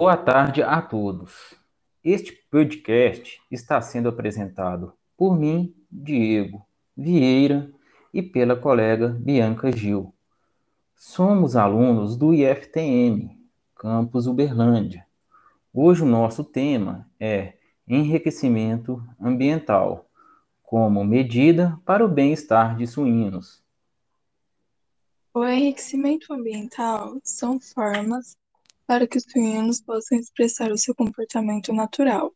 Boa tarde a todos. Este podcast está sendo apresentado por mim, Diego Vieira, e pela colega Bianca Gil. Somos alunos do IFTM, Campus Uberlândia. Hoje o nosso tema é enriquecimento ambiental, como medida para o bem-estar de suínos. O enriquecimento ambiental são formas para que os suínos possam expressar o seu comportamento natural.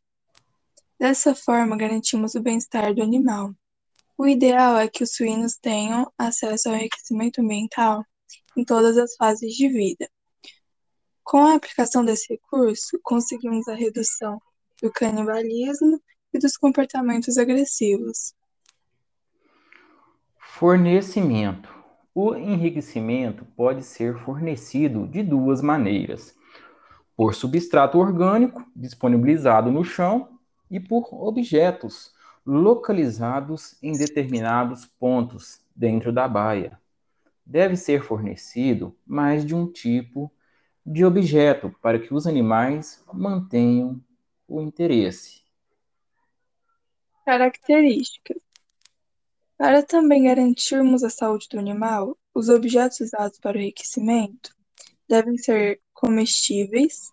Dessa forma, garantimos o bem-estar do animal. O ideal é que os suínos tenham acesso ao enriquecimento ambiental em todas as fases de vida. Com a aplicação desse recurso, conseguimos a redução do canibalismo e dos comportamentos agressivos. Fornecimento. O enriquecimento pode ser fornecido de duas maneiras: por substrato orgânico disponibilizado no chão e por objetos localizados em determinados pontos dentro da baia. Deve ser fornecido mais de um tipo de objeto para que os animais mantenham o interesse. Características: Para também garantirmos a saúde do animal, os objetos usados para o enriquecimento devem ser comestíveis,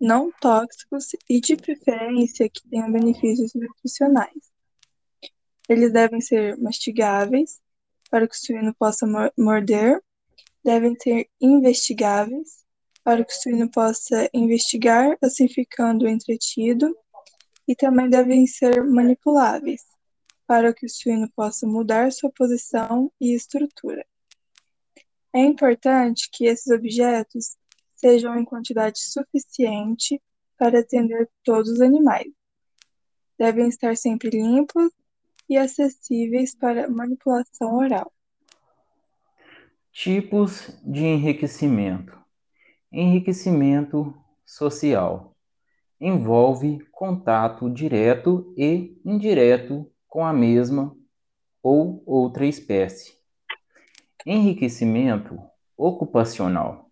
não tóxicos e, de preferência, que tenham benefícios nutricionais. Eles devem ser mastigáveis, para que o suíno possa morder, devem ser investigáveis, para que o suíno possa investigar, assim ficando entretido, e também devem ser manipuláveis, para que o suíno possa mudar sua posição e estrutura. É importante que esses objetos sejam em quantidade suficiente para atender todos os animais. Devem estar sempre limpos e acessíveis para manipulação oral. Tipos de enriquecimento: enriquecimento social envolve contato direto e indireto com a mesma ou outra espécie. Enriquecimento ocupacional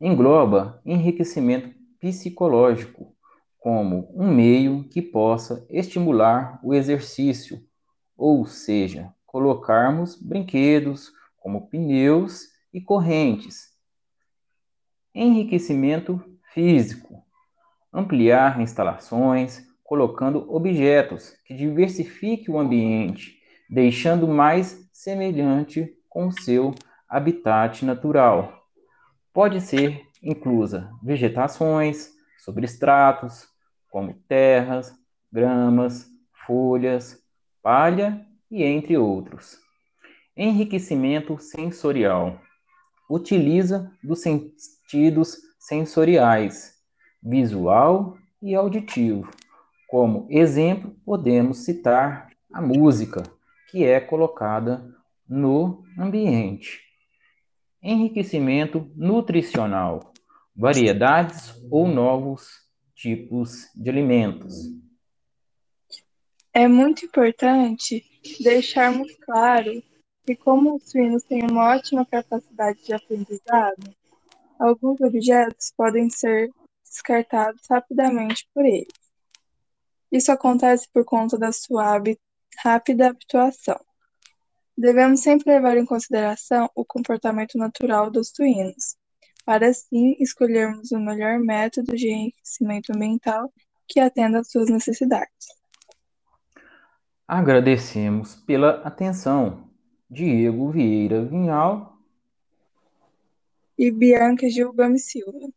engloba enriquecimento psicológico como um meio que possa estimular o exercício, ou seja, colocarmos brinquedos como pneus e correntes. Enriquecimento físico ampliar instalações, colocando objetos que diversifiquem o ambiente, deixando mais semelhante com seu habitat natural. Pode ser inclusa vegetações, substratos, como terras, gramas, folhas, palha e entre outros. Enriquecimento sensorial. Utiliza dos sentidos sensoriais, visual e auditivo. Como exemplo, podemos citar a música, que é colocada no ambiente. Enriquecimento nutricional. Variedades ou novos tipos de alimentos. É muito importante deixarmos claro que, como os suínos têm uma ótima capacidade de aprendizado, alguns objetos podem ser descartados rapidamente por eles. Isso acontece por conta da sua rápida habituação. Devemos sempre levar em consideração o comportamento natural dos suínos, para assim escolhermos o melhor método de enriquecimento ambiental que atenda às suas necessidades. Agradecemos pela atenção. Diego Vieira Vinhal e Bianca Gil Gomes Silva.